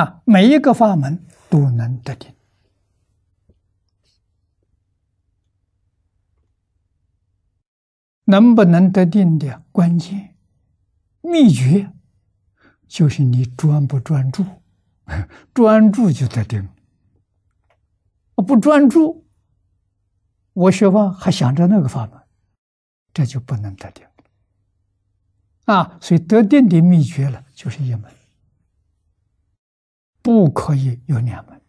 啊，每一个法门都能得定。能不能得定的关键秘诀，就是你专不专注，专注就得定。不专注，我学法还想着那个法门，这就不能得定。啊，所以得定的秘诀了，就是一门，不可以有两门。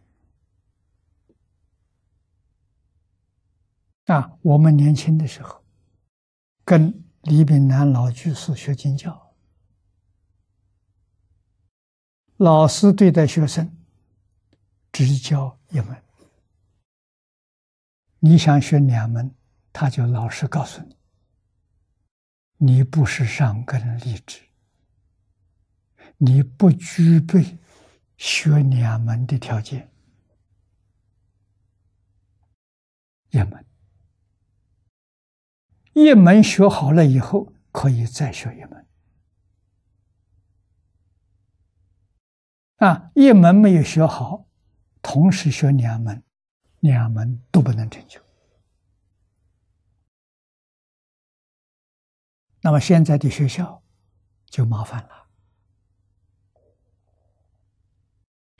啊，我们年轻的时候，跟李炳南老居士学经教，老师对待学生只教一门，你想学两门，他就老实告诉你。你不是上根立志，你不具备学两门的条件。一门，一门学好了以后，可以再学一门。啊，一门没有学好，同时学两门，两门都不能成就。那么现在的学校就麻烦了，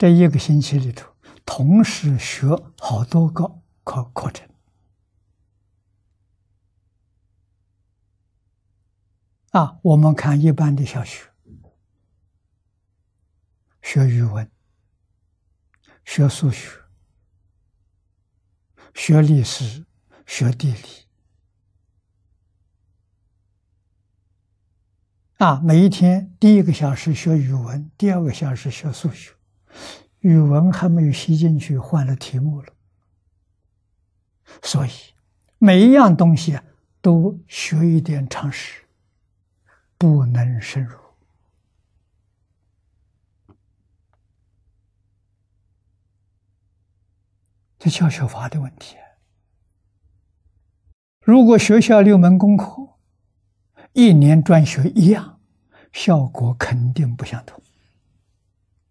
这一个星期里头，同时学好多个课课程啊。我们看一般的小学，学语文、学数学、学历史、学地理。啊，每一天第一个小时学语文，第二个小时学数学。语文还没有吸进去，换了题目了。所以每一样东西，都学一点常识，不能深入。这教学法的问题。如果学校六门功课，一年专学一样，效果肯定不相同。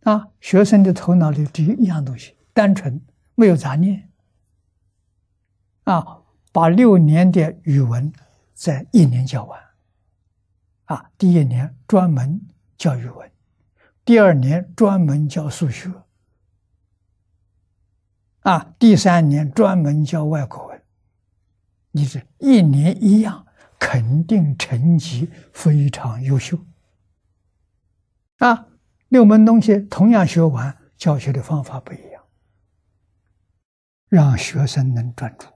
啊，学生的头脑里只有一样东西，单纯没有杂念。啊，把六年的语文在一年教完。啊，第一年专门教语文，第二年专门教数学。啊，第三年专门教外国文。你这一年一样。肯定成绩非常优秀啊！六门东西同样学完，教学的方法不一样，让学生能专注。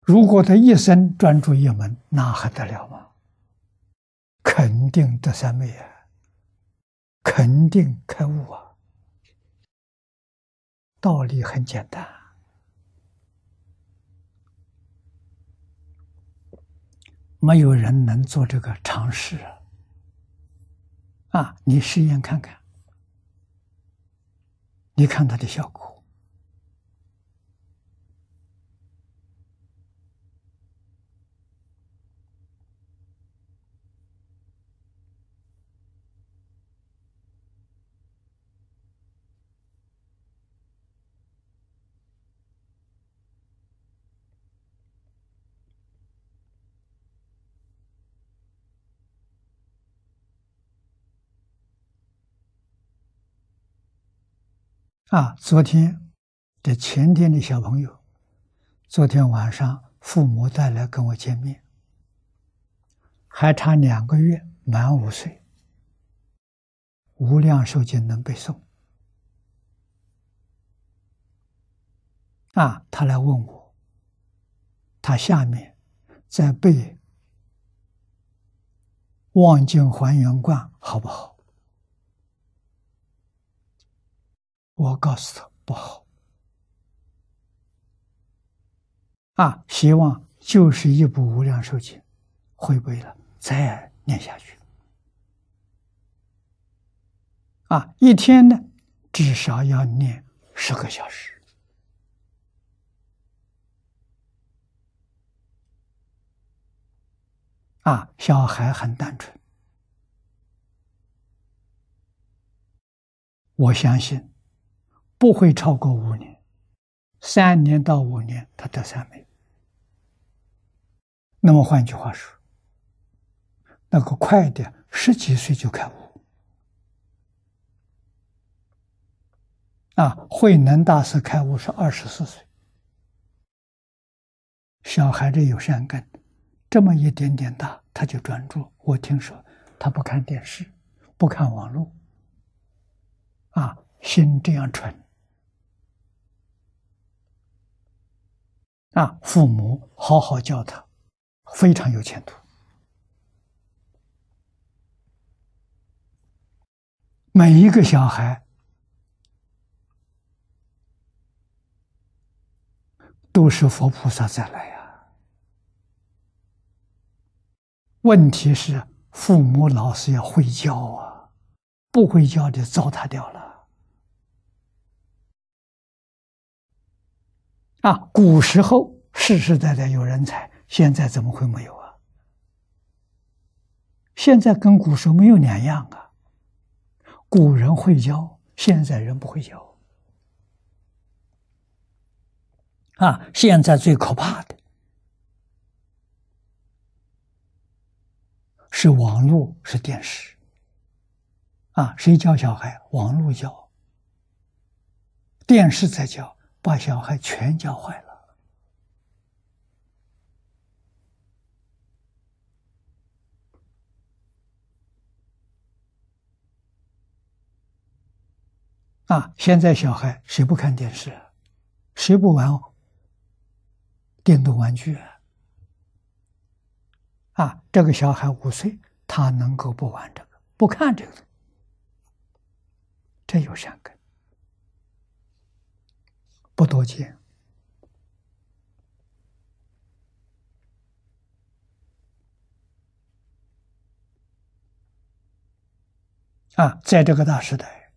如果他一生专注一门，那还得了吗？肯定得三昧啊！肯定开悟啊！道理很简单。没有人能做这个尝试啊！啊，你试验看看，你看它的效果。啊，昨天的前天的小朋友，昨天晚上父母带来跟我见面，还差两个月满五岁，无量寿经能背诵。啊，他来问我，他下面在背《望经还原观》好不好？我告诉他不好，啊，希望就是一部《无量寿经》，会背了再念下去，啊，一天呢至少要念十个小时，啊，小孩很单纯。我相信不会超过五年，三年到五年他得三昧。那么换句话说，那个快的十几岁就开悟啊！慧能大师开悟是二十四岁，小孩子有善根，这么一点点大他就专注。我听说他不看电视，不看网络。啊，心这样纯啊！父母好好教他，非常有前途。每一个小孩都是佛菩萨再来呀。问题是父母老师要会教啊，不会教的糟蹋掉了。啊，古时候世世代代有人才，现在怎么会没有啊？现在跟古时候没有两样啊。古人会教，现在人不会教。啊，现在最可怕的是网络，是电视。啊，谁教小孩？网络教，电视在教。把小孩全教坏了啊！现在小孩谁不看电视？谁不玩电动玩具？啊，这个小孩五岁，他能够不玩这个，不看这个，这有善根。不多见啊！在这个大时代，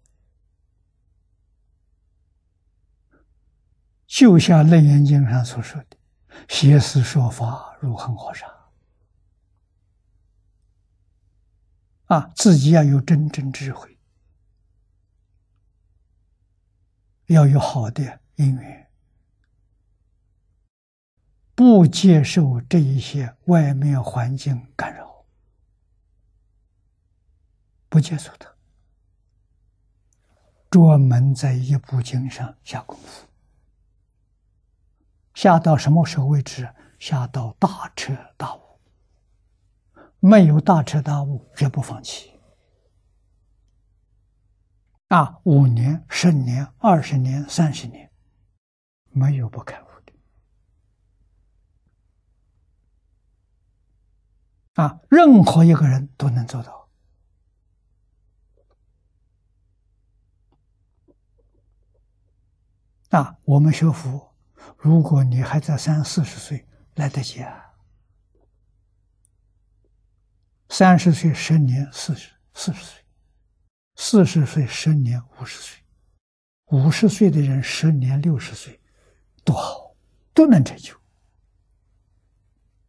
就像《楞严经》上所说的：“邪思说法如恒河沙。”啊，自己要有真正智慧，要有好的。因缘不接受这一些外面环境干扰，不接受它，专门在一部经上下功夫，下到什么时候为止？下到大彻大悟。没有大彻大悟，绝不放弃。啊，五年、十年、二十年、三十年。没有不开悟的啊！任何一个人都能做到啊！我们学佛，如果你还在三四十岁，来得及啊！三十岁十年，四十四十岁；四十岁十年，五十岁；五十岁的人十年，六十岁。多好，都能成就。